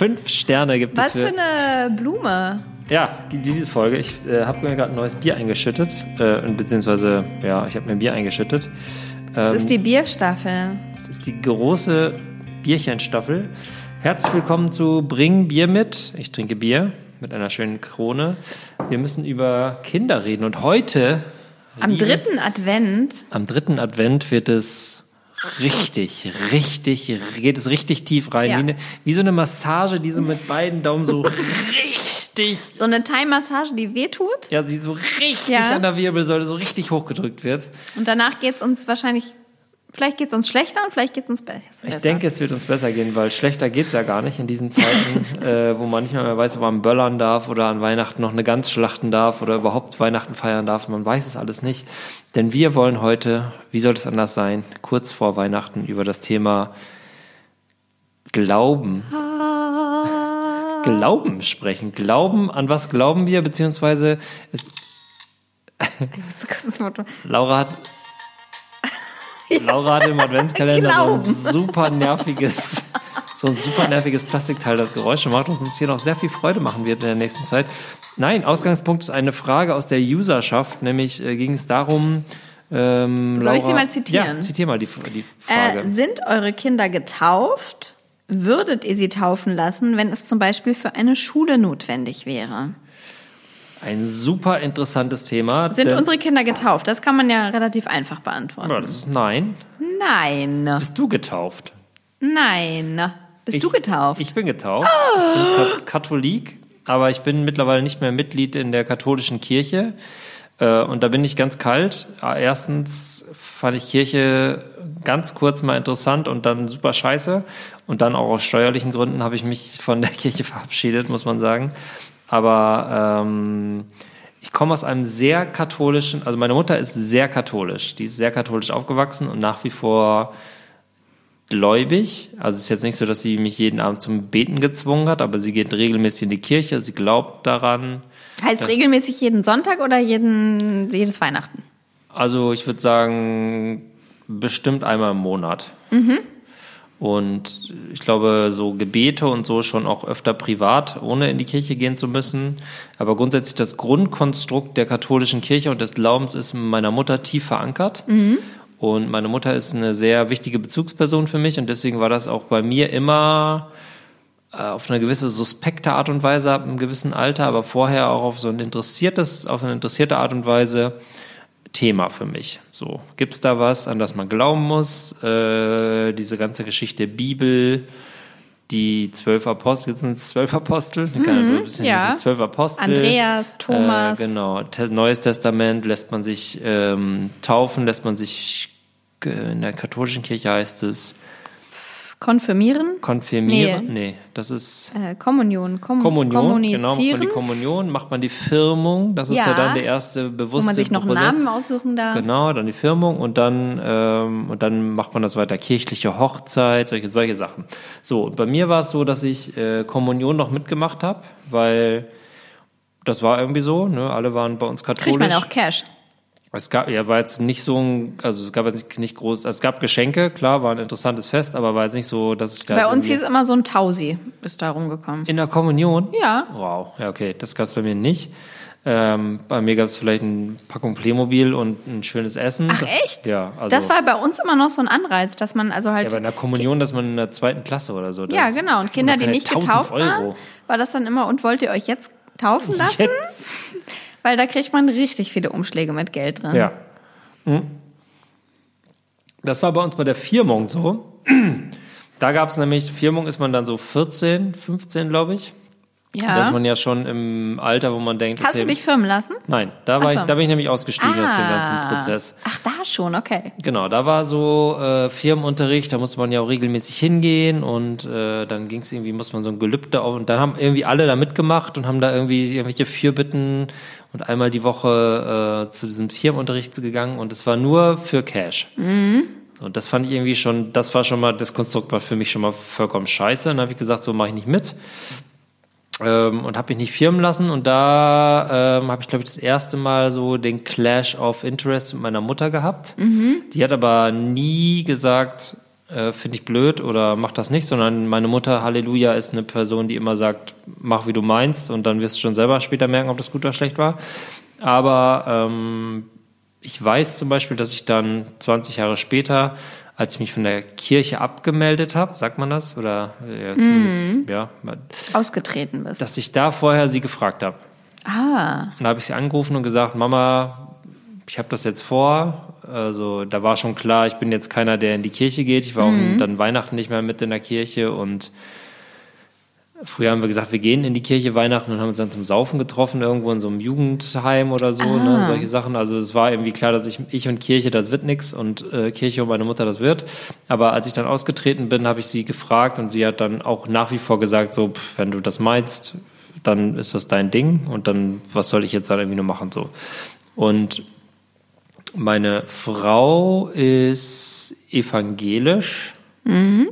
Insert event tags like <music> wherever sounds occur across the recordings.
Fünf Sterne gibt Was es für eine Blume. Ja, die, diese Folge. Ich äh, habe mir gerade ein neues Bier eingeschüttet. Äh, beziehungsweise, ja, ich habe mir ein Bier eingeschüttet. Das Ähm, ist die Bierstaffel. Das ist die große Bierchenstaffel. Herzlich willkommen zu Bring Bier mit. Ich trinke Bier mit einer schönen Krone. Wir müssen über Kinder reden. Und heute, Am dritten Advent. am dritten Advent wird es richtig, richtig, geht es richtig tief rein. Ja. Wie, eine, wie so eine Massage, die so mit beiden Daumen so richtig, So eine Thai-Massage, die wehtut. ja, die so richtig Ja. an der Wirbelsäule so richtig hochgedrückt wird. Und danach geht es uns wahrscheinlich, vielleicht geht es uns schlechter und vielleicht geht es uns besser. Ich denke, es wird uns besser gehen, weil schlechter geht's ja gar nicht in diesen Zeiten, <laughs> äh, wo man nicht mehr, mehr weiß, ob man böllern darf oder an Weihnachten noch eine Gans schlachten darf oder überhaupt Weihnachten feiern darf. Man weiß es alles nicht. Denn wir wollen heute, wie soll es anders sein, kurz vor Weihnachten über das Thema Glauben, Glauben sprechen. Glauben, an was glauben wir, beziehungsweise es, Laura hat <laughs> Laura hat im Adventskalender so ein super nerviges, so ein super nerviges Plastikteil, das Geräusche macht, was uns hier noch sehr viel Freude machen wird in der nächsten Zeit. Nein, Ausgangspunkt ist eine Frage aus der Userschaft, nämlich äh, ging es darum, ähm, Soll ich sie Laura- mal zitieren? Ja, zitier mal die, die Frage. Äh, sind eure Kinder getauft? Würdet ihr sie taufen lassen, wenn es zum Beispiel für eine Schule notwendig wäre? Ein super interessantes Thema. Sind unsere Kinder getauft? Das kann man ja relativ einfach beantworten. ja, das ist nein. Nein. Bist du getauft? Nein. Bist Ich- du getauft? Ich bin getauft. Ich bin Ka- Katholik, aber ich bin mittlerweile nicht mehr Mitglied in der katholischen Kirche. Äh, Und da bin ich ganz kalt. Äh, Erstens fand ich Kirche ganz kurz mal interessant und dann super scheiße. Und dann auch aus steuerlichen Gründen habe ich mich von der <laughs> Kirche verabschiedet, muss man sagen. Aber ähm, ich komme aus einem sehr katholischen, also meine Mutter ist sehr katholisch. Die ist sehr katholisch aufgewachsen und nach wie vor gläubig. Also es ist jetzt nicht so, dass sie mich jeden Abend zum Beten gezwungen hat, aber sie geht regelmäßig in die Kirche, sie glaubt daran. heißt regelmäßig jeden Sonntag oder jeden, jedes Weihnachten? Also ich würde sagen, bestimmt einmal im Monat. Und ich glaube, so Gebete und so schon auch öfter privat, ohne in die Kirche gehen zu müssen. Aber grundsätzlich das Grundkonstrukt der katholischen Kirche und des Glaubens ist in meiner Mutter tief verankert. Und meine Mutter ist eine sehr wichtige Bezugsperson für mich und deswegen war das auch bei mir immer äh, auf eine gewisse suspekte Art und Weise ab einem gewissen Alter, aber vorher auch auf so ein interessiertes, auf eine interessierte Art und Weise Thema für mich. So, gibt's da was, an das man glauben muss? Äh, diese ganze Geschichte Bibel, die zwölf Apostel, sind es zwölf Apostel? Ich kann ja, die zwölf Apostel. Andreas, Thomas. Äh, genau, Te Neues Testament lässt man sich ähm, taufen, lässt man sich, äh, in der katholischen Kirche heißt es, Konfirmieren? konfirmieren. Nee. Nee, das ist Äh, Kommunion. Kom Kommunion, genau, macht man kommunizieren, die Kommunion, macht man die Firmung, das ist ja, Ja. dann der erste wo bewusste man sich noch einen. Namen aussuchen darf. Genau, dann die Firmung und dann ähm, und dann macht man das weiter kirchliche Hochzeit, solche solche Sachen. So, und bei mir war es so, dass ich äh, Kommunion noch mitgemacht habe, weil das war irgendwie so, ne? Alle waren bei uns Kriegt man katholisch. auch Cash. Es gab, ja, war jetzt nicht so ein, also es gab jetzt nicht, nicht groß, es gab Geschenke, klar, war ein interessantes Fest, aber war jetzt nicht so, dass ich da Bei uns hieß immer so ein Tausi, ist da rumgekommen. in der Kommunion? Ja. Wow, ja, okay, das gab es bei mir nicht. Ähm, bei mir gab es vielleicht eine Packung Playmobil und ein schönes Essen. Ach das, echt? Ja, also. das war bei uns immer noch so ein Anreiz, dass man also halt ja, aber in der Kommunion, dass man in der zweiten Klasse oder so. Ja, das- genau. Und Kinder, die nicht 1000 getauft Euro. waren, war das dann immer, und wollt ihr euch jetzt taufen <laughs> lassen? Jetzt? Weil da kriegt man richtig viele Umschläge mit Geld drin. Ja. Hm. Das war bei uns bei der Firmung so. Da gab es nämlich, Firmung ist man dann so 14, 15, glaube ich. Ja. Da ist man ja schon im Alter, wo man denkt, Hast du dich firmen lassen? Nein, da, war so. ich, da bin ich nämlich ausgestiegen aus dem ganzen Ah. Prozess. Ach, da schon, okay. Genau, da war so äh, Firmenunterricht, da musste man ja auch regelmäßig hingehen und äh, dann ging es irgendwie, muss man so ein Gelübde auf und dann haben irgendwie alle da mitgemacht und haben da irgendwie irgendwelche Fürbitten und einmal die Woche äh, zu diesem Firmenunterricht gegangen und es war nur für Cash. Und das fand ich irgendwie schon, das war schon mal, das Konstrukt war für mich schon mal vollkommen scheiße. Und dann habe ich gesagt, so mache ich nicht mit. Ähm, und habe mich nicht firmen lassen. Und da ähm, habe ich, glaube ich, das erste Mal so den Clash of Interest mit meiner Mutter gehabt. Die hat aber nie gesagt, äh, finde ich blöd oder mach das nicht, sondern meine Mutter, Halleluja, ist eine Person, die immer sagt, mach wie du meinst und dann wirst du schon selber später merken, ob das gut oder schlecht war. Aber ähm, ich weiß zum Beispiel, dass ich dann 20 Jahre später, als ich mich von der Kirche abgemeldet habe, sagt man das? Oder ja, Mhm. ja, Ausgetreten bist. dass ich da vorher sie gefragt habe. ah, Und da habe ich sie angerufen und gesagt, Mama, ich habe das jetzt vor. Also da war schon klar, ich bin jetzt keiner, der in die Kirche geht. Ich war auch dann Weihnachten nicht mehr mit in der Kirche und früher haben wir gesagt, wir gehen in die Kirche Weihnachten und haben uns dann zum Saufen getroffen, irgendwo in so einem Jugendheim oder so, ne, solche Sachen. Also es war irgendwie klar, dass ich, ich und Kirche, das wird nix und äh, Kirche und meine Mutter, das wird. Aber als ich dann ausgetreten bin, habe ich sie gefragt und sie hat dann auch nach wie vor gesagt, so, pff, wenn du das meinst, dann ist das dein Ding und dann, was soll ich jetzt dann irgendwie nur machen, so. Und meine Frau ist evangelisch,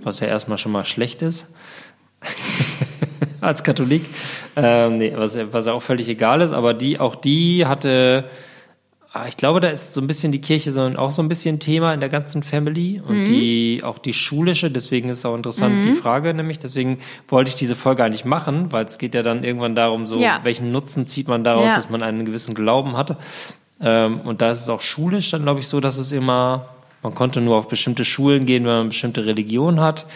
was ja erstmal schon mal schlecht ist. <laughs> Als Katholik. Ähm, nee, was, was ja auch völlig egal ist, aber die, auch die hatte, ah, ich glaube, da ist so ein bisschen die Kirche so, auch so ein bisschen Thema in der ganzen Family und die, auch die schulische, deswegen ist auch interessant die Frage, nämlich, deswegen wollte ich diese Folge eigentlich machen, weil es geht ja dann irgendwann darum, so, Ja. welchen Nutzen zieht man daraus, Ja. dass man einen gewissen Glauben hatte. Ähm, und da ist es auch schulisch dann, glaube ich, so, dass es immer, man konnte nur auf bestimmte Schulen gehen, wenn man bestimmte Religion hat.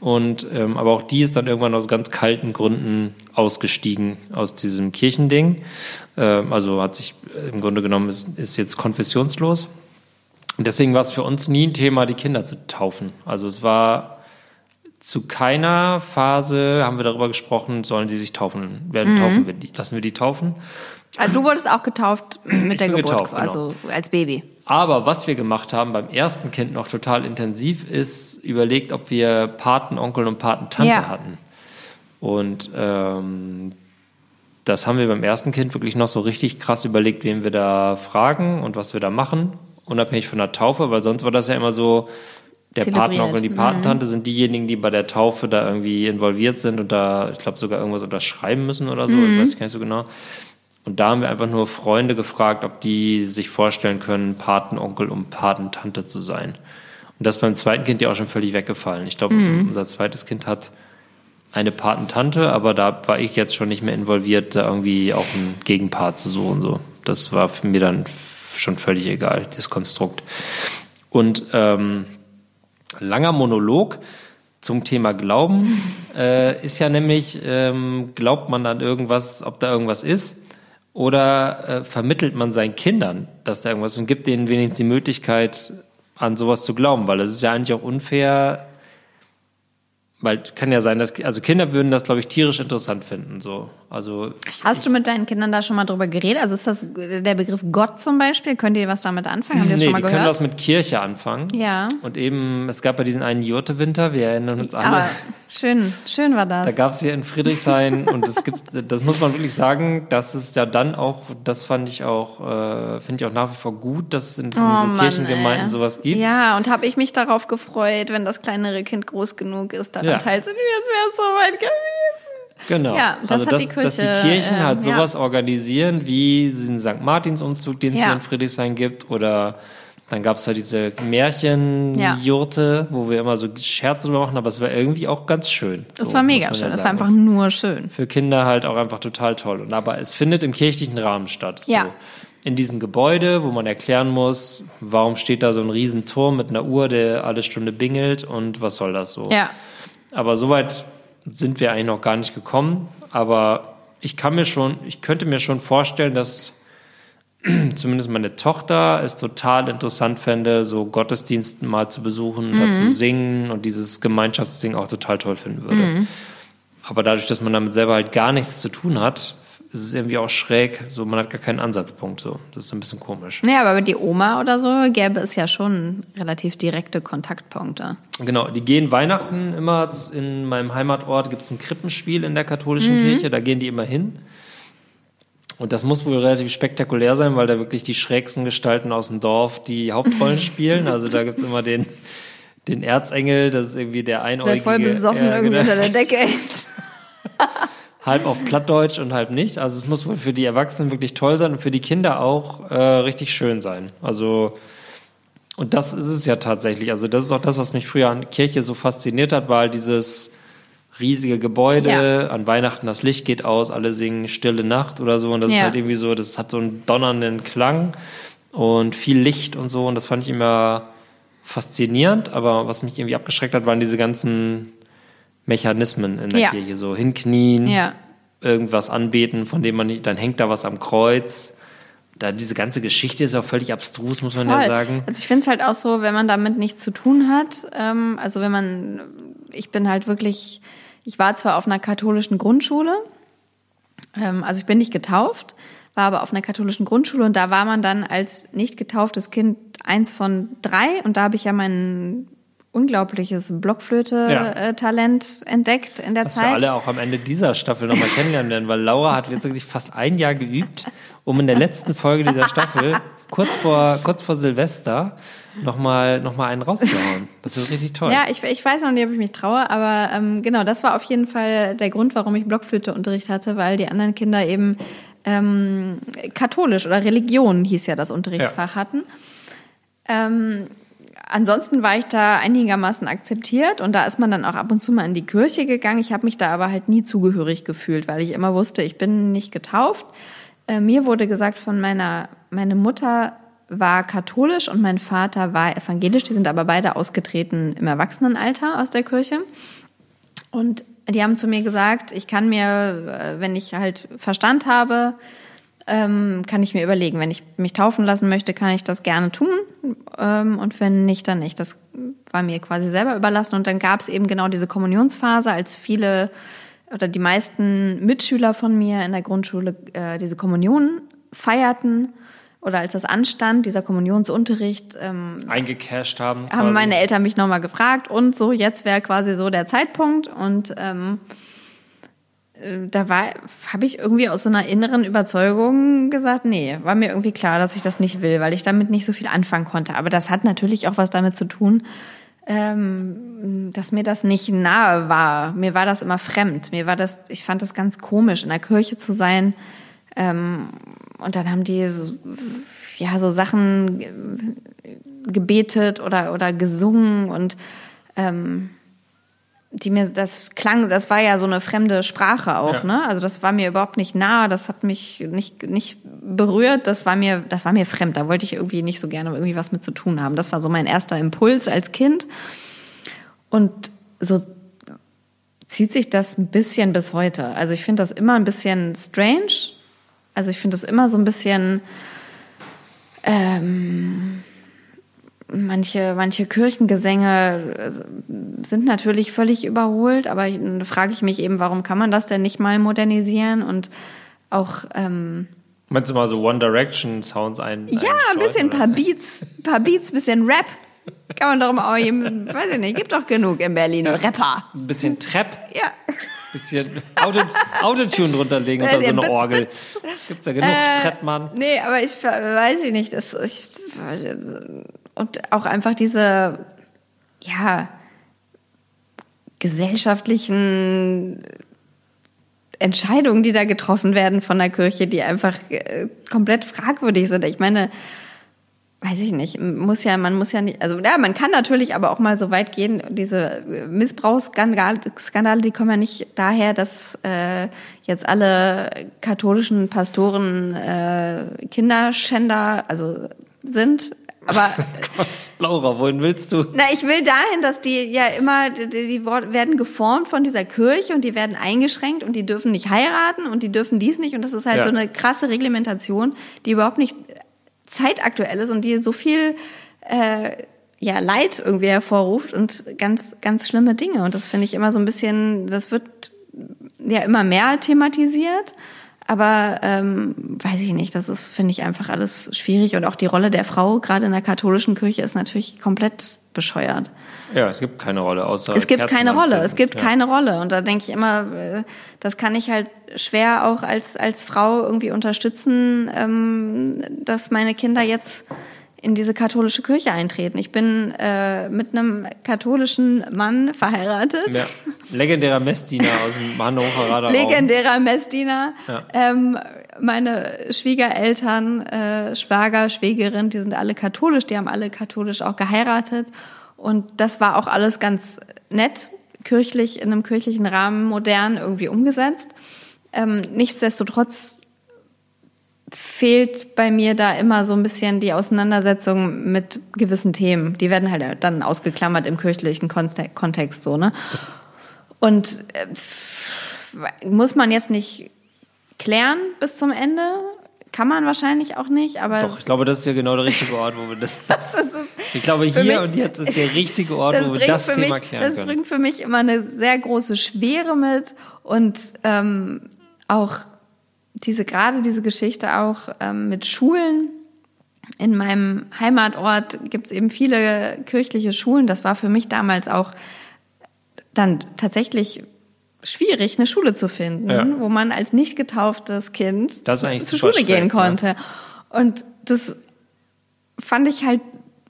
Und ähm, aber auch die ist dann irgendwann aus ganz kalten Gründen ausgestiegen aus diesem Kirchending. Ähm, also hat sich äh, im Grunde genommen ist, ist jetzt konfessionslos. Und deswegen war es für uns nie ein Thema, die Kinder zu taufen. Also es war zu keiner Phase haben wir darüber gesprochen, sollen sie sich taufen, werden taufen wir die, lassen wir die taufen. Also du wurdest auch getauft <clears throat> mit der Geburt, getauft, genau. also als Baby. Aber was wir gemacht haben beim ersten Kind noch total intensiv, ist überlegt, ob wir Patenonkel und Patentante Ja. hatten. Und ähm, das haben wir beim ersten Kind wirklich noch so richtig krass überlegt, wen wir da fragen und was wir da machen, unabhängig von der Taufe, weil sonst war das ja immer so, der Zelebriert. Patenonkel und die Patentante sind diejenigen, die bei der Taufe da irgendwie involviert sind und da, ich glaube, sogar irgendwas unterschreiben müssen oder so, ich weiß gar nicht so genau. Und da haben wir einfach nur Freunde gefragt, ob die sich vorstellen können, Patenonkel und Patentante zu sein. Und das beim zweiten Kind ja auch schon völlig weggefallen. Ich glaube, unser zweites Kind hat eine Patentante, aber da war ich jetzt schon nicht mehr involviert, da irgendwie auch einen Gegenpart zu suchen. So. Das war für mich dann schon völlig egal, das Konstrukt. Und ähm, langer Monolog zum Thema Glauben <laughs> äh, ist ja nämlich, ähm, glaubt man an irgendwas, ob da irgendwas ist, oder äh, vermittelt man seinen Kindern, dass da irgendwas ist und gibt denen wenigstens die Möglichkeit, an sowas zu glauben, weil es ist ja eigentlich auch unfair, weil kann ja sein, dass also Kinder würden das, glaube ich, tierisch interessant finden. So, also Hast du mit deinen Kindern da schon mal drüber geredet? Also ist das der Begriff Gott zum Beispiel? Könnt ihr was damit anfangen? Haben die das nee, mal die können gehört? was mit Kirche anfangen. Ja. Und eben, es gab ja diesen einen Jurte-Winter, wir erinnern uns alle. Aber schön, schön war das. Da gab es hier in Friedrichshain <laughs> und es gibt, das muss man wirklich sagen, dass es ja dann auch, das fand ich auch, äh, finde ich auch nach wie vor gut, dass es in diesen Oh so Mann, Kirchengemeinden ey. sowas gibt. Ja, und habe ich mich darauf gefreut, wenn das kleinere Kind groß genug ist, daran Ja. teilzunehmen. Jetzt wäre es soweit gewesen. Genau. Ja, das also hat dass, die dass die Kirche, Kirchen halt ja. sowas organisieren, wie diesen St. Martins-Umzug, den es Ja. hier in Friedrichshain gibt, oder dann gab es halt diese Märchenjurte, wo wir immer so Scherze drüber machen, aber es war irgendwie auch ganz schön. Das So, war mega schön. ja Das war einfach nur schön. für Kinder halt auch einfach total toll. Und aber es findet im kirchlichen Rahmen statt. So. Ja. In diesem Gebäude, wo man erklären muss, warum steht da so ein Riesenturm mit einer Uhr, der alle Stunde bingelt und was soll das so. Ja. Aber soweit sind wir eigentlich noch gar nicht gekommen. Aber ich kann mir schon, ich könnte mir schon vorstellen, dass <clears throat> zumindest meine Tochter es total interessant fände, so Gottesdiensten mal zu besuchen oder zu singen und dieses Gemeinschaftsding auch total toll finden würde. Aber dadurch, dass man damit selber halt gar nichts zu tun hat, ist es irgendwie auch schräg. So, man hat gar keinen Ansatzpunkt. So, das ist ein bisschen komisch. Naja, aber die Oma oder so gäbe es ja schon relativ direkte Kontaktpunkte. Genau, die gehen Weihnachten immer in meinem Heimatort gibt es ein Krippenspiel in der katholischen Kirche, da gehen die immer hin. Und das muss wohl relativ spektakulär sein, weil da wirklich die schrägsten Gestalten aus dem Dorf die Hauptrollen <laughs> spielen. Also da gibt's immer den, den Erzengel, das ist irgendwie der einäugige. Der voll besoffen irgendwie genau. unter der Decke hängt. <laughs> halb auf Plattdeutsch und halb nicht. Also es muss wohl für die Erwachsenen wirklich toll sein und für die Kinder auch äh, richtig schön sein. Also Und das ist es ja tatsächlich. Also das ist auch das, was mich früher an Kirche so fasziniert hat, war halt dieses riesige Gebäude, Ja. an Weihnachten das Licht geht aus, alle singen Stille Nacht oder so. Und das ist Ja. halt irgendwie so, das hat so einen donnernden Klang und viel Licht und so. Und das fand ich immer faszinierend. Aber was mich irgendwie abgeschreckt hat, waren diese ganzen Mechanismen in der Ja. Kirche. So hinknien, Ja. irgendwas anbeten, von dem man nicht, dann hängt da was am Kreuz. Da diese ganze Geschichte ist ja auch völlig abstrus, muss man ja Voll. sagen. Also ich finde es halt auch so, wenn man damit nichts zu tun hat, ähm, also wenn man, ich bin halt wirklich, ich war zwar auf einer katholischen Grundschule, ähm, also ich bin nicht getauft, war aber auf einer katholischen Grundschule und da war man dann als nicht getauftes Kind eins von drei und da habe ich ja mein unglaubliches Ja. Blockflöte-Talent entdeckt in der Was wir Zeit. alle auch am Ende dieser Staffel nochmal <laughs> kennenlernen werden, weil Laura hat jetzt wirklich fast ein Jahr geübt, um in der letzten Folge dieser Staffel, kurz vor, kurz vor Silvester, nochmal noch mal einen rauszuhauen. Das wird richtig toll. Ja, ich, ich weiß noch nicht, ob ich mich traue, aber ähm, genau, das war auf jeden Fall der Grund, warum ich Blockflöteunterricht hatte, weil die anderen Kinder eben ähm, katholisch oder Religion hieß ja das Unterrichtsfach hatten. Ähm, ansonsten war ich da einigermaßen akzeptiert und da ist man dann auch ab und zu mal in die Kirche gegangen. Ich habe mich da aber halt nie zugehörig gefühlt, weil ich immer wusste, ich bin nicht getauft. Äh, mir wurde gesagt von meiner, meine Mutter war katholisch und mein Vater war evangelisch. Die sind aber beide ausgetreten im Erwachsenenalter aus der Kirche. Und die haben zu mir gesagt, ich kann mir, äh, wenn ich halt Verstand habe, ähm, kann ich mir überlegen, wenn ich mich taufen lassen möchte, kann ich das gerne tun. Ähm, und wenn nicht, dann nicht. Das war mir quasi selber überlassen. Und dann gab es eben genau diese Kommunionsphase, als viele oder die meisten Mitschüler von mir in der Grundschule äh, diese Kommunion feierten oder als das anstand, dieser Kommunionsunterricht, ähm, Eingecashed haben. haben quasi. meine Eltern mich nochmal gefragt und so, jetzt wäre quasi so der Zeitpunkt und ähm, äh, da war, habe ich irgendwie aus so einer inneren Überzeugung gesagt, nee, war mir irgendwie klar, dass ich das nicht will, weil ich damit nicht so viel anfangen konnte. Aber das hat natürlich auch was damit zu tun, ähm, dass mir das nicht nahe war. Mir war das immer fremd. Mir war das, ich fand das ganz komisch, in der Kirche zu sein. Ähm, und dann haben die so, ja so Sachen ge- gebetet oder oder gesungen und ähm, die mir das klang, das war ja so eine fremde Sprache auch, Ja. ne? Also das war mir überhaupt nicht nah, das hat mich nicht nicht berührt, das war mir das war mir fremd, da wollte ich irgendwie nicht so gerne irgendwie was mit zu tun haben. Das war so mein erster Impuls als Kind. Und so zieht sich das ein bisschen bis heute. Also ich finde das immer ein bisschen strange. Also ich finde das immer so ein bisschen ähm, manche, manche Kirchengesänge äh, sind natürlich völlig überholt, aber ich- dann frage ich mich eben, warum kann man das denn nicht mal modernisieren und auch ähm, Meinst du mal so One Direction Sounds ein? ja, ein bisschen ein paar Beats, ein paar Beats, bisschen Rap. Kann man doch mal, weiß ich nicht, gibt doch genug in Berlin Rapper. Ein bisschen Trap, Ja. bisschen Auto, Autotune drunter legen Ja, unter so eine Bitz, Orgel. Bitz. Gibt's ja genug Äh, Trettmann. Nee, aber ich weiß ich nicht, das ich und auch einfach diese ja gesellschaftlichen Entscheidungen, die da getroffen werden von der Kirche, die einfach äh, komplett fragwürdig sind. Ich meine, weiß ich nicht, muss ja, man muss ja nicht, also ja, man kann natürlich aber auch mal so weit gehen, diese Missbrauchsskandale, Skandale, die kommen ja nicht daher, dass äh, jetzt alle katholischen Pastoren äh, Kinderschänder, also sind, aber <laughs> Gott, Laura, wohin willst du? na, ich will dahin, dass die ja immer, die, die werden geformt von dieser Kirche und die werden eingeschränkt und die dürfen nicht heiraten und die dürfen dies nicht und das ist halt Ja. so eine krasse Reglementation, die überhaupt nicht zeitaktuell ist und die so viel äh, ja Leid irgendwie hervorruft und ganz ganz schlimme Dinge und das finde ich immer so ein bisschen, das wird ja immer mehr thematisiert. Aber ähm, weiß ich nicht, das ist, finde ich, einfach alles schwierig. Und auch die Rolle der Frau, gerade in der katholischen Kirche, ist natürlich komplett bescheuert. Ja, es gibt keine Rolle außer Es gibt Kerzen keine Rolle, es gibt ja. keine Rolle. Und da denke ich immer, äh, das kann ich halt schwer auch als, als Frau irgendwie unterstützen, ähm, dass meine Kinder jetzt in diese katholische Kirche eintreten. Ich bin äh, mit einem katholischen Mann verheiratet. Ja. Legendärer Messdiener aus dem Hannoveraner Raum. Legendärer Messdiener. Ja. Ähm, meine Schwiegereltern, äh, Schwager, Schwägerin, die sind alle katholisch, die haben alle katholisch auch geheiratet. Und das war auch alles ganz nett, kirchlich, in einem kirchlichen Rahmen modern irgendwie umgesetzt. Ähm, nichtsdestotrotz fehlt bei mir da immer so ein bisschen die Auseinandersetzung mit gewissen Themen. Die werden halt dann ausgeklammert im kirchlichen Kontext so, ne? Und äh, muss man jetzt nicht klären bis zum Ende? Kann man wahrscheinlich auch nicht, aber. Doch, ich glaube, das ist ja genau der richtige Ort, wo wir das. <laughs> das ist, ich glaube, hier mich, und jetzt ist der <laughs> richtige Ort, wo wir das Thema mich, klären das können. Das bringt für mich immer eine sehr große Schwere mit und ähm, auch diese gerade diese Geschichte auch ähm, mit Schulen. In meinem Heimatort gibt es eben viele kirchliche Schulen. Das war für mich damals auch dann tatsächlich schwierig, eine Schule zu finden, ja. wo man als nicht getauftes Kind zur Schule gehen konnte. Ja. Und das fand ich halt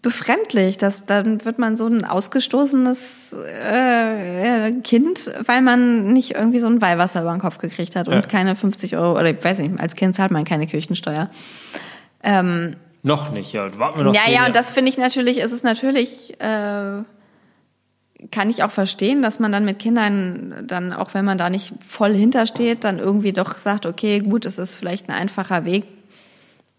befremdlich, dass dann wird man so ein ausgestoßenes äh, Kind, weil man nicht irgendwie so ein Weihwasser über den Kopf gekriegt hat und ja. keine 50 Euro oder ich weiß nicht, als Kind zahlt man keine Kirchensteuer. Ähm, noch nicht, ja. Warten wir noch ja, ja, und das finde ich natürlich, ist es natürlich, äh, kann ich auch verstehen, dass man dann mit Kindern dann, auch wenn man da nicht voll hintersteht, dann irgendwie doch sagt, okay, gut, es ist vielleicht ein einfacher Weg,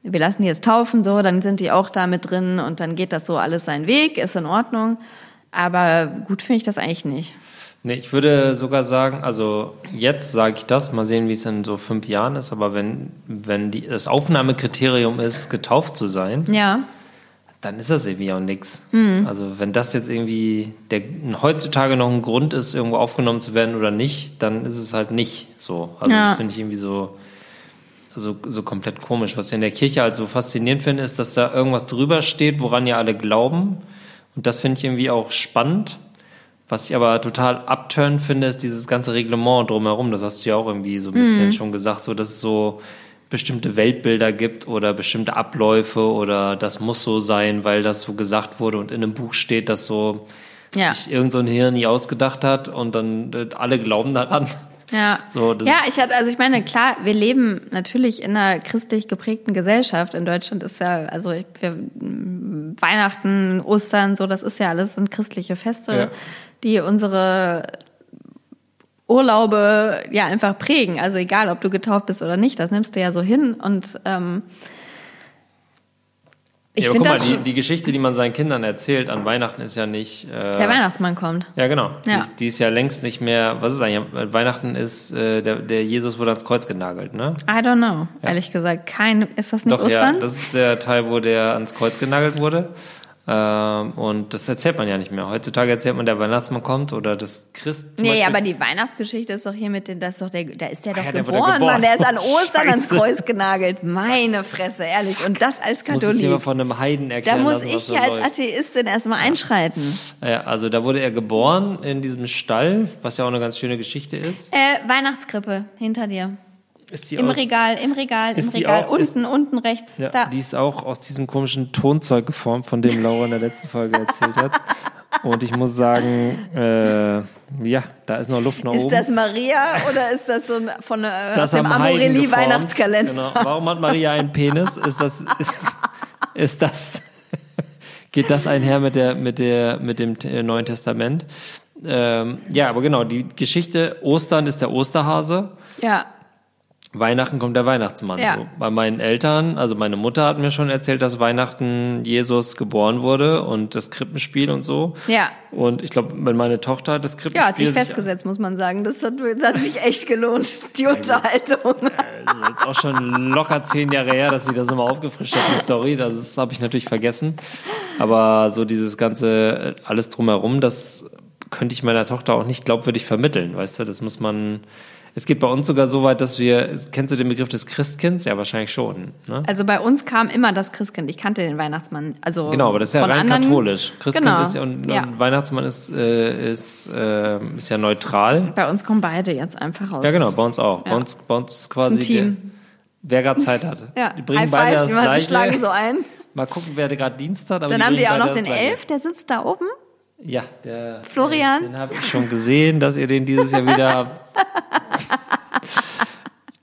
wir lassen die jetzt taufen, so, dann sind die auch da mit drin und dann geht das so alles seinen Weg, ist in Ordnung. Aber gut finde ich das eigentlich nicht. Nee, ich würde sogar sagen, also jetzt sage ich das, mal sehen, wie es in so fünf Jahren ist, aber wenn, wenn die, das Aufnahmekriterium ist, getauft zu sein, ja. dann ist das irgendwie auch nichts. Mhm. Also wenn das jetzt irgendwie der, heutzutage noch ein Grund ist, irgendwo aufgenommen zu werden oder nicht, dann ist es halt nicht so. Also ja. das finde ich irgendwie so so, so komplett komisch. Was ich in der Kirche halt so faszinierend finde, ist, dass da irgendwas drüber steht, woran ja alle glauben. Und das finde ich irgendwie auch spannend. Was ich aber total abturn finde, ist dieses ganze Reglement drumherum. Das hast du ja auch irgendwie so ein bisschen mhm. schon gesagt, so dass es so bestimmte Weltbilder gibt oder bestimmte Abläufe oder das muss so sein, weil das so gesagt wurde und in einem Buch steht, dass so ja. sich irgend so ein Hirn nie ausgedacht hat und dann äh, alle glauben daran. Ja, so, ja ich hatte, also ich meine, klar, wir leben natürlich in einer christlich geprägten Gesellschaft. In Deutschland ist ja, also wir, Weihnachten, Ostern, so, das ist ja alles sind christliche Feste, ja. die unsere Urlaube ja einfach prägen. Also egal, ob du getauft bist oder nicht, das nimmst du ja so hin und ähm, ich ja, finde das mal, die, die, Geschichte, die man seinen Kindern erzählt an Weihnachten ist ja nicht. Äh, der Weihnachtsmann kommt. Ja, genau. Ja. Die, ist, die, ist, ja längst nicht mehr. Was ist eigentlich? Weihnachten ist äh, der, der Jesus wurde ans Kreuz genagelt, ne? I don't know, ja. ehrlich gesagt. Kein, ist das nicht Doch, Ostern? Ja, das ist der Teil, wo der ans Kreuz genagelt wurde. Ähm, und das erzählt man ja nicht mehr. Heutzutage erzählt man, der Weihnachtsmann kommt oder das Christ. Nee, Beispiel. aber die Weihnachtsgeschichte ist doch hier mit den, das ist doch der, da ist der ah, doch ja, geboren, der geboren. Mann. Der ist an <laughs> Ostern ans Kreuz genagelt. Meine Fresse, ehrlich. Und das als Katholik. Muss ich immer von einem Heiden erklären. Da muss lassen, ich als läuft. Atheistin erstmal ja. einschreiten. Ja, also da wurde er geboren in diesem Stall, was ja auch eine ganz schöne Geschichte ist. Äh, Weihnachtskrippe hinter dir. Im aus, Regal, im Regal, im Regal, auch, unten, ist, unten rechts. Ja, da. Die ist auch aus diesem komischen Tonzeug geformt, von dem Laura in der letzten Folge erzählt hat. Und ich muss sagen, äh, ja, da ist noch Luft nach ist oben. Ist das Maria oder ist das so ein, von äh, aus dem Amorelli Weihnachtskalender? Genau. Warum hat Maria einen Penis? Ist das, ist, ist das, geht das einher mit der, mit der, mit dem Neuen Testament? Ähm, ja, aber genau, die Geschichte Ostern ist der Osterhase. Ja. Weihnachten kommt der Weihnachtsmann. Ja. So. Bei meinen Eltern, also meine Mutter hat mir schon erzählt, dass Weihnachten Jesus geboren wurde und das Krippenspiel und so. Ja. Und ich glaube, wenn meine Tochter das Krippenspiel. Ja, hat sich festgesetzt, muss man sagen. Das hat, das hat sich echt gelohnt, die Unterhaltung. Das ist jetzt auch schon locker zehn Jahre her, dass sie das immer aufgefrischt hat, die Story. Das habe ich natürlich vergessen. Aber so dieses ganze, alles drumherum, das könnte ich meiner Tochter auch nicht glaubwürdig vermitteln, weißt du? Das muss man es geht bei uns sogar so weit, dass wir, kennst du den Begriff des Christkinds? Ja, wahrscheinlich schon. Ne? Also bei uns kam immer das Christkind. Ich kannte den Weihnachtsmann. Also genau, aber das ist ja rein anderen, katholisch. Christkind genau, ist ja und, ja. und Weihnachtsmann ist, äh, ist, äh, ist ja neutral. Bei uns kommen beide jetzt einfach raus. Ja, genau, bei uns auch. Ja. Bei, uns, bei uns ist quasi. Ist ein Team. Der, wer gerade Zeit hatte. Ja, die bringen High beide five, das die Gleiche. schlagen so ein. Mal gucken, wer gerade Dienst hat. Dann haben die auch noch den Elf, der sitzt da oben. Ja, der Florian. Den habe ich schon gesehen, dass ihr den dieses Jahr wieder habt. <laughs>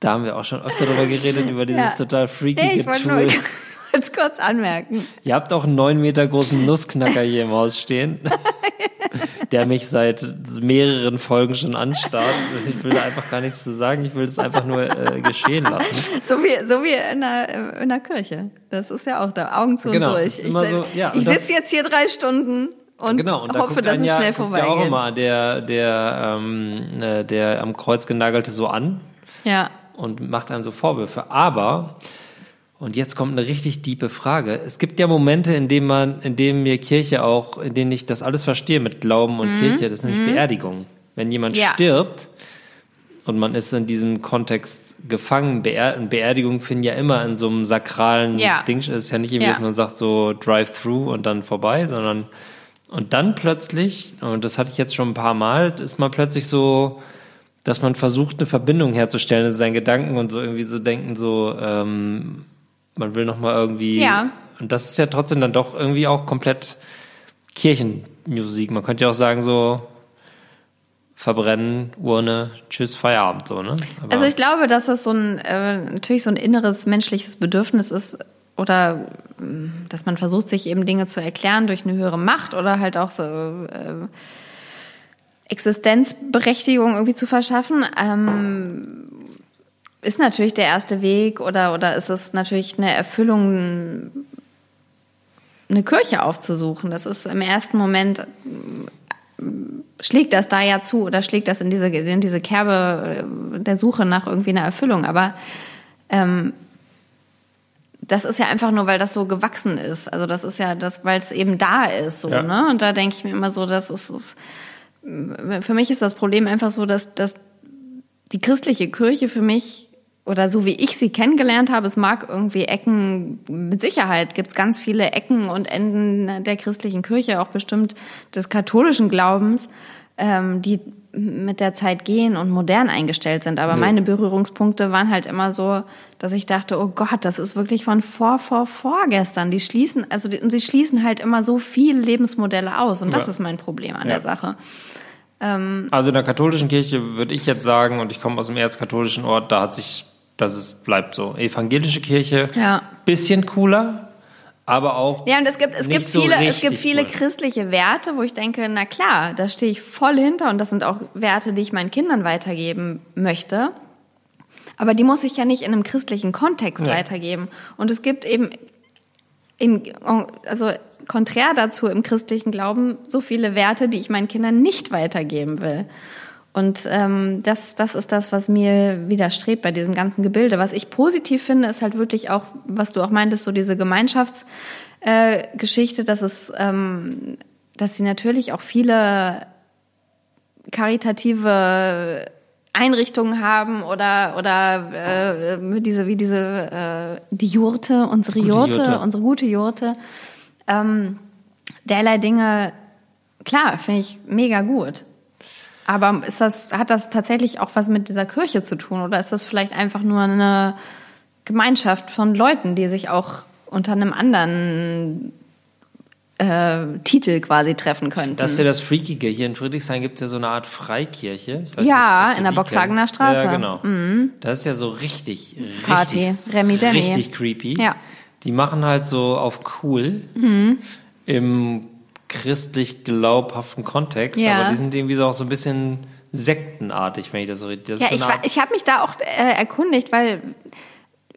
Da haben wir auch schon öfter darüber geredet, über dieses ja. total freaky hey, ich wollte Tool. <laughs> Nur kurz, kurz anmerken. Ihr habt auch einen neun Meter großen Nussknacker hier im Haus stehen, <laughs> der mich seit mehreren Folgen schon anstarrt. Ich will da einfach gar nichts zu sagen, ich will es einfach nur äh, geschehen lassen. So wie, so wie in der, in der Kirche. Das ist ja auch da, Augen zu genau, und durch. Ich, so, ja, ich sitze jetzt hier drei Stunden und, genau, und da hoffe, dass es ja, schnell vorbei ja auch immer der, der, ähm, äh, der am Kreuz genagelte so an. Ja und macht einem so Vorwürfe. Aber, und jetzt kommt eine richtig diepe Frage. Es gibt ja Momente, in denen man, in denen mir Kirche auch, in denen ich das alles verstehe mit Glauben und mhm. Kirche, das ist nämlich mhm. Beerdigung. Wenn jemand ja. stirbt, und man ist in diesem Kontext gefangen. Beer Beerdigungen finden ja immer in so einem sakralen ja. Ding. Es ist ja nicht irgendwie, ja. dass man sagt so Drive-Through und dann vorbei, sondern und dann plötzlich, und das hatte ich jetzt schon ein paar Mal, ist man plötzlich so, dass man versucht, eine Verbindung herzustellen in seinen Gedanken und so irgendwie so denken, so, ähm, man will nochmal irgendwie. Ja. Und das ist ja trotzdem dann doch irgendwie auch komplett Kirchenmusik. Man könnte ja auch sagen, so, verbrennen, Urne, tschüss, Feierabend, so, ne? Aber also ich glaube, dass das so ein, äh, natürlich so ein inneres menschliches Bedürfnis ist, oder dass man versucht, sich eben Dinge zu erklären durch eine höhere Macht oder halt auch so äh, Existenzberechtigung irgendwie zu verschaffen, ähm, ist natürlich der erste Weg oder, oder ist es natürlich eine Erfüllung, eine Kirche aufzusuchen. Das ist im ersten Moment, schlägt das da ja zu oder schlägt das in diese, in diese Kerbe der Suche nach irgendwie einer Erfüllung. Aber ähm, das ist ja einfach nur, weil das so gewachsen ist. Also das ist ja das, weil es eben da ist. So, ja. ne? Und da denke ich mir immer so, das ist, ist für mich ist das Problem einfach so, dass, dass die christliche Kirche für mich oder so wie ich sie kennengelernt habe, es mag irgendwie Ecken, mit Sicherheit gibt es ganz viele Ecken und Enden der christlichen Kirche, auch bestimmt des katholischen Glaubens, ähm, die mit der Zeit gehen und modern eingestellt sind. Aber ja. meine Berührungspunkte waren halt immer so, dass ich dachte, oh Gott, das ist wirklich von vor, vor, vorgestern. Die schließen, also die, und sie schließen halt immer so viele Lebensmodelle aus. Und das ja. ist mein Problem an ja. der Sache. Ähm, also in der katholischen Kirche würde ich jetzt sagen, und ich komme aus dem erzkatholischen Ort, da hat sich, das ist, bleibt so. Evangelische Kirche, ja. bisschen cooler, aber auch. Ja, und es gibt, es gibt so viele, es gibt viele cool. christliche Werte, wo ich denke, na klar, da stehe ich voll hinter und das sind auch Werte, die ich meinen Kindern weitergeben möchte. Aber die muss ich ja nicht in einem christlichen Kontext ja. weitergeben. Und es gibt eben, im, also konträr dazu im christlichen Glauben so viele Werte, die ich meinen Kindern nicht weitergeben will. Und ähm, das, das ist das, was mir widerstrebt bei diesem ganzen Gebilde. Was ich positiv finde, ist halt wirklich auch, was du auch meintest, so diese Gemeinschaftsgeschichte, äh, dass es, ähm, dass sie natürlich auch viele karitative Einrichtungen haben oder oder äh, diese wie diese äh, die Jurte, unsere Jurte, Jurte, unsere gute Jurte. Ähm, derlei Dinge, klar, finde ich mega gut. Aber ist das, hat das tatsächlich auch was mit dieser Kirche zu tun? Oder ist das vielleicht einfach nur eine Gemeinschaft von Leuten, die sich auch unter einem anderen äh, Titel quasi treffen könnten? Das ist ja das Freakige. Hier in Friedrichshain gibt es ja so eine Art Freikirche. ja, nicht, in der Boxhagener Straße. Ja, genau. Mhm. Das ist ja so richtig, Party, richtig, Remi Demi. richtig creepy. Ja. Die machen halt so auf cool mhm. im christlich glaubhaften Kontext, Ja. aber die sind irgendwie so auch so ein bisschen sektenartig, wenn ich das so richtig. Das Ja, ich, Art- ich habe mich da auch äh, erkundigt, weil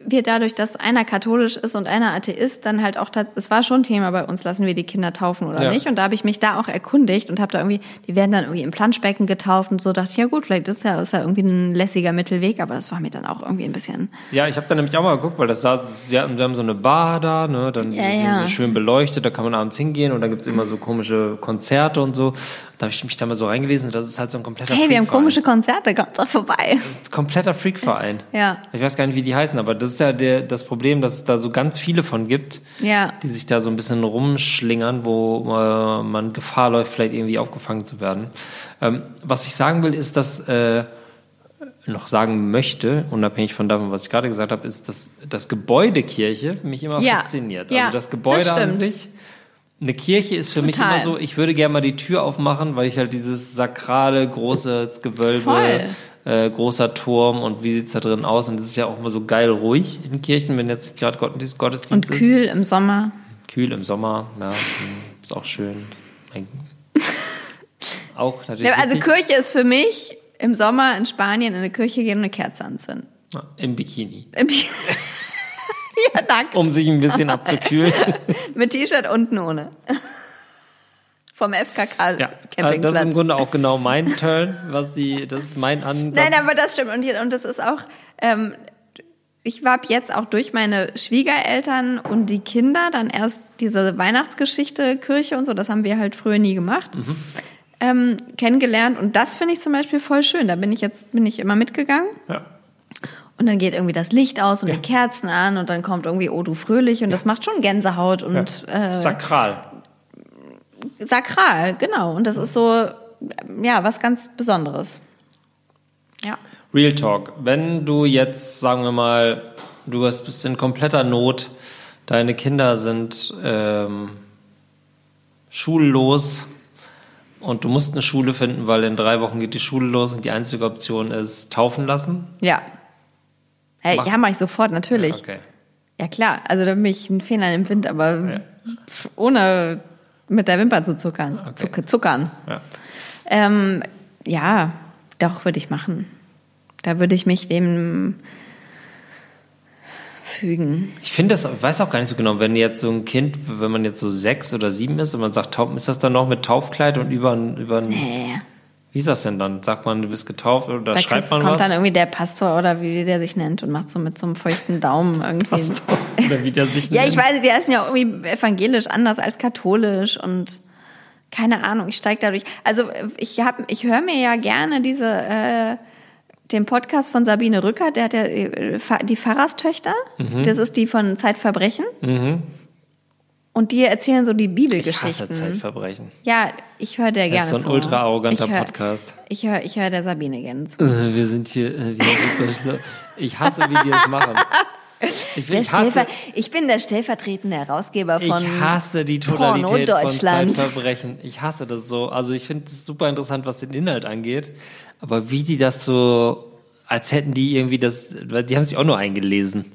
wir dadurch, dass einer katholisch ist und einer Atheist, dann halt auch, es war schon Thema bei uns, lassen wir die Kinder taufen oder Ja. nicht. Und da habe ich mich da auch erkundigt und habe da irgendwie, die werden dann irgendwie im Planschbecken getauft und so, dachte ich, ja gut, vielleicht ist ja, ist ja irgendwie ein lässiger Mittelweg, aber das war mir dann auch irgendwie ein bisschen, Ja, ich habe da nämlich auch mal geguckt, weil das sah, sie hatten, wir haben so eine Bar da, ne, dann Ja, sind ja. so schön beleuchtet, da kann man abends hingehen und dann gibt's immer so komische Konzerte und so. Da habe ich mich da mal so reingelesen, das ist halt so ein kompletter hey, wir haben komische Konzerte, kommt doch vorbei. Das ist ein kompletter Freakverein. <laughs> Ja. Ich weiß gar nicht, wie die heißen, aber das ist ja der, das Problem, dass es da so ganz viele von gibt, Ja. die sich da so ein bisschen rumschlingern, wo äh, man Gefahr läuft, vielleicht irgendwie aufgefangen zu werden. Ähm, was ich sagen will, ist, dass äh, noch sagen möchte, unabhängig von davon, was ich gerade gesagt habe, ist, dass das Gebäude Kirche mich immer Ja. fasziniert. Ja, also das Gebäude das an sich. Eine Kirche ist für mich Total. immer so, ich würde gerne mal die Tür aufmachen, weil ich halt dieses sakrale, großes Gewölbe, äh, großer Turm und wie sieht's da drin aus? Und es ist ja auch immer so geil ruhig in Kirchen, wenn jetzt gerade Gottesdienst, Gottesdienst Und ist. kühl im Sommer. Kühl im Sommer, ja, hm, ist auch schön. <laughs> Auch natürlich. Ja, also wichtig. Kirche ist für mich im Sommer in Spanien in eine Kirche gehen und eine Kerze anzünden. Ja, Im Bikini. Im- <laughs> ja, nackt. Um sich ein bisschen abzukühlen. <laughs> Mit T-Shirt unten ohne. Vom FKK Ja, Campingplatz. das ist im Grunde auch genau mein Turn, was die, das ist mein Ansatz. Nein, aber das stimmt. Und, und das ist auch, ähm, ich habe jetzt auch durch meine Schwiegereltern und die Kinder dann erst diese Weihnachtsgeschichte, Kirche und so, das haben wir halt früher nie gemacht, ähm, kennengelernt. Und das finde ich zum Beispiel voll schön. Da bin ich jetzt, bin ich immer mitgegangen. ja. Und dann geht irgendwie das Licht aus und die Kerzen an und dann kommt irgendwie Oh du fröhlich und das macht schon Gänsehaut und äh, Sakral. sakral, genau. Und das ist so, ja, was ganz Besonderes. Ja. Real Talk. Wenn du jetzt, sagen wir mal, du bist in kompletter Not, deine Kinder sind ähm, schullos und du musst eine Schule finden, weil in drei Wochen geht die Schule los und die einzige Option ist taufen lassen. Ja. Hey, Mach- ja, mache ich sofort, natürlich. Okay. Ja, klar. Also da bin ich ein Fehler im Wind, aber Ja. pf, ohne mit der Wimper zu zuckern. Okay. Zuck, zuckern. Ja. Ähm, ja, doch, würde ich machen. Da würde ich mich dem fügen. Ich finde das, weiß auch gar nicht so genau, wenn jetzt so ein Kind, wenn man jetzt so sechs oder sieben ist und man sagt ist das dann noch mit Taufkleid und über, ein- über ein, Nee. Wie ist das denn dann? Sagt man, du bist getauft oder Da schreibt man kommt was? dann irgendwie der Pastor oder wie der sich nennt und macht so mit so einem feuchten Daumen irgendwie. Pastor <laughs> oder wie der sich Ja, ich nennt. weiß, die heißen ja irgendwie evangelisch anders als katholisch und keine Ahnung, ich steige dadurch. Also ich habe, ich höre mir ja gerne diese äh, den Podcast von Sabine Rückert, der hat ja äh, die Pfarrerstöchter. Mhm. Das ist die von Zeitverbrechen. Und die erzählen so die Ich hasse Bibelgeschichten. Zeitverbrechen. Ja, ich höre der Das gerne ist so ein zu. ultra arroganter ich hör, Podcast. Ich höre ich hör der Sabine gerne zu. Äh, Wir sind hier, äh, wir ich hasse, wie die es machen. Ich, ich, hasse, ich bin der stellvertretende Herausgeber ich von hasse die Porno Tonalität von. Zeitverbrechen. Ich hasse das so. Also ich finde es super interessant, was den Inhalt angeht. Aber wie die das so, als hätten die irgendwie das, weil die haben sich auch nur eingelesen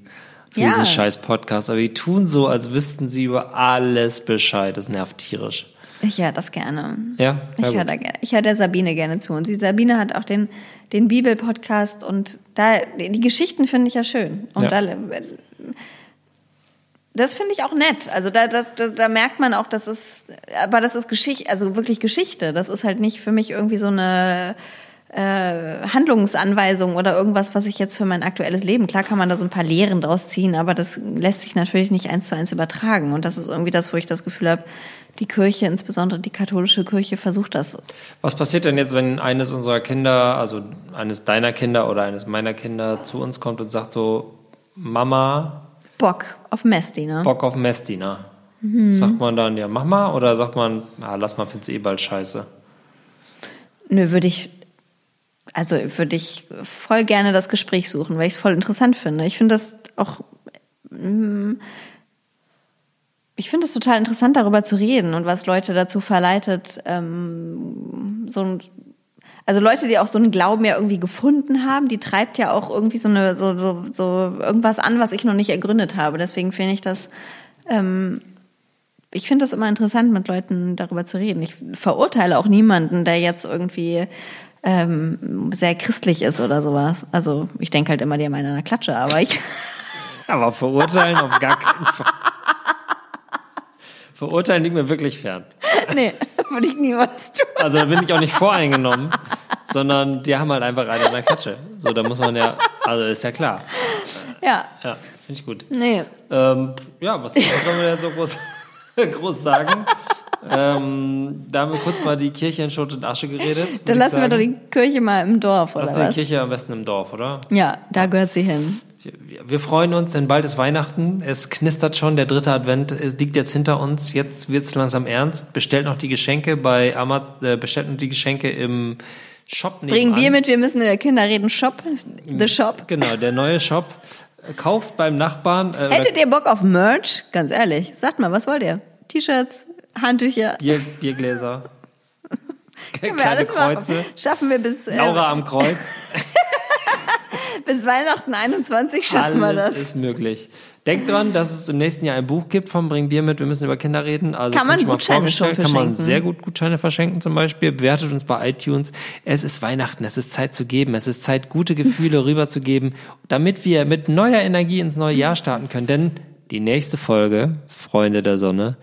für Ja. diesen scheiß Podcast. Aber die tun so, als wüssten sie über alles Bescheid. Das nervt tierisch. Ich höre das gerne. Ja? Ich höre gerne. Ich höre der Sabine gerne zu. Und sie, Sabine hat auch den, den Bibel-Podcast und da, die Geschichten finde ich ja schön. Und Ja. da, das finde ich auch nett. Also da, das, da, da merkt man auch, dass es, aber das ist Geschichte, also wirklich Geschichte. Das ist halt nicht für mich irgendwie so eine, äh, Handlungsanweisung oder irgendwas, was ich jetzt für mein aktuelles Leben. Klar kann man da so ein paar Lehren draus ziehen, aber das lässt sich natürlich nicht eins zu eins übertragen. Und das ist irgendwie das, wo ich das Gefühl habe, die Kirche, insbesondere die katholische Kirche, versucht das. Was passiert denn jetzt, wenn eines unserer Kinder, also eines deiner Kinder oder eines meiner Kinder zu uns kommt und sagt so, Mama, Bock auf Mesti, ne? Bock auf Messdiener? Mhm. Sagt man dann, ja, mach mal? Oder sagt man, ah, lass mal, find's eh bald scheiße? Nö, würde ich, also würde ich voll gerne das Gespräch suchen, weil ich es voll interessant finde. Ich finde das auch, mm, ich finde es total interessant, darüber zu reden und was Leute dazu verleitet, ähm, so ein, also Leute, die auch so einen Glauben ja irgendwie gefunden haben, die treibt ja auch irgendwie so eine, so, so, so irgendwas an, was ich noch nicht ergründet habe. Deswegen finde ich das, ähm, ich finde das immer interessant, mit Leuten darüber zu reden. Ich verurteile auch niemanden, der jetzt irgendwie ähm, sehr christlich ist oder sowas. Also ich denke halt immer, die haben einen an der Klatsche, aber ich. <laughs> Aber verurteilen auf gar keinen Fall. Verurteilen liegt mir wirklich fern. <laughs> nee, würde ich niemals tun. Also da bin ich auch nicht voreingenommen, sondern die haben halt einfach einen an der Klatsche. So, da muss man ja, also ist ja klar. Ja, Ja, finde ich gut. nee. Ähm, ja, was, was sollen wir jetzt so groß, <laughs> groß sagen? Ähm, da haben wir kurz mal die Kirche in Schutt und Asche geredet. Dann lassen wir doch die Kirche mal im Dorf, oder Lassen wir die? Kirche am besten im Dorf, oder? Ja, da gehört sie hin. Wir, wir freuen uns, denn bald ist Weihnachten. Es knistert schon, der dritte Advent es liegt jetzt hinter uns. Jetzt wird es langsam ernst. Bestellt noch die Geschenke bei Amazon, äh, bestellt noch die Geschenke im Shop Bringen Bier mit, wir müssen in der Kinderreden Shop, The Shop. Genau, der neue Shop. Kauft beim Nachbarn. Äh, Hättet ihr Bock auf Merch? Ganz ehrlich, sagt mal, was wollt ihr? T-Shirts, Handtücher? Bier, Biergläser. <laughs> Können wir alles Kreuze. machen. Schaffen wir bis, äh, Laura am Kreuz. <laughs> bis Weihnachten 21 schaffen Alles wir das. ist möglich. Denkt dran, dass es im nächsten Jahr ein Buch gibt vom Bring Bier mit, wir müssen über Kinder reden. Also Kann man Gutscheine schon vorbestellen, Kann man verschenken. sehr gut Gutscheine verschenken zum Beispiel. Bewertet uns bei iTunes. Es ist Weihnachten, es ist Zeit zu geben. Es ist Zeit, gute Gefühle <laughs> rüberzugeben, damit wir mit neuer Energie ins neue Jahr starten können. Denn die nächste Folge, Freunde der Sonne,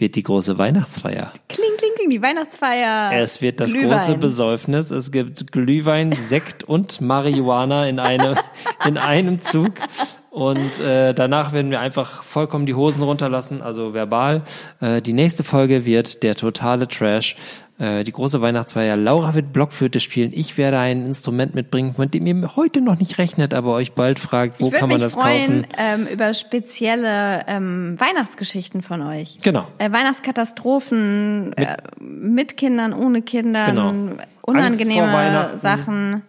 wird die große Weihnachtsfeier. Kling, kling, kling, die Weihnachtsfeier. Es wird das Glühwein. große Besäufnis. Es gibt Glühwein, Sekt und Marihuana in, eine, <laughs> in einem Zug. Und äh, danach werden wir einfach vollkommen die Hosen runterlassen, also verbal. Äh, die nächste Folge wird der totale Trash. Äh, die große Weihnachtsfeier. Laura wird Blockflöte spielen. Ich werde ein Instrument mitbringen, mit dem ihr heute noch nicht rechnet, aber euch bald fragt, wo ich würde kann man mich das freuen kaufen. ähm, über spezielle ähm, Weihnachtsgeschichten von euch. Genau. Äh, Weihnachtskatastrophen mit, äh, mit Kindern, ohne Kindern, Genau. Unangenehme. Sachen.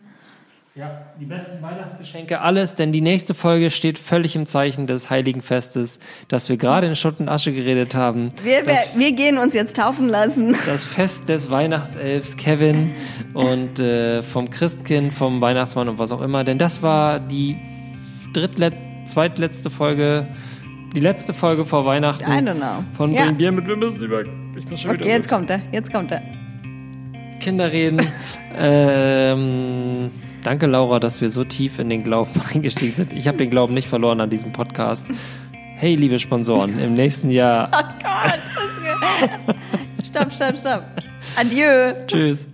Ja, die besten Weihnachtsgeschenke, alles, denn die nächste Folge steht völlig im Zeichen des Heiligen Festes, das wir gerade in Schutt und Asche geredet haben. Wir, wir, das, wir gehen uns jetzt taufen lassen. das Fest des Weihnachtselfs Kevin und äh, vom Christkind, vom Weihnachtsmann und was auch immer, denn das war die drittlet zweitletzte Folge, die letzte Folge vor Weihnachten. I don't know. Von Ja. Bring Bier mit, wir müssen über. Ich muss schon Okay, wieder jetzt kommt er. Jetzt kommt er. Kinder reden. <laughs> ähm, danke, Laura, dass wir so tief in den Glauben <laughs> eingestiegen sind. Ich habe den Glauben nicht verloren an diesem Podcast. Hey, liebe Sponsoren, im nächsten Jahr. Oh Gott. Das stopp, stopp, stopp. Adieu. Tschüss.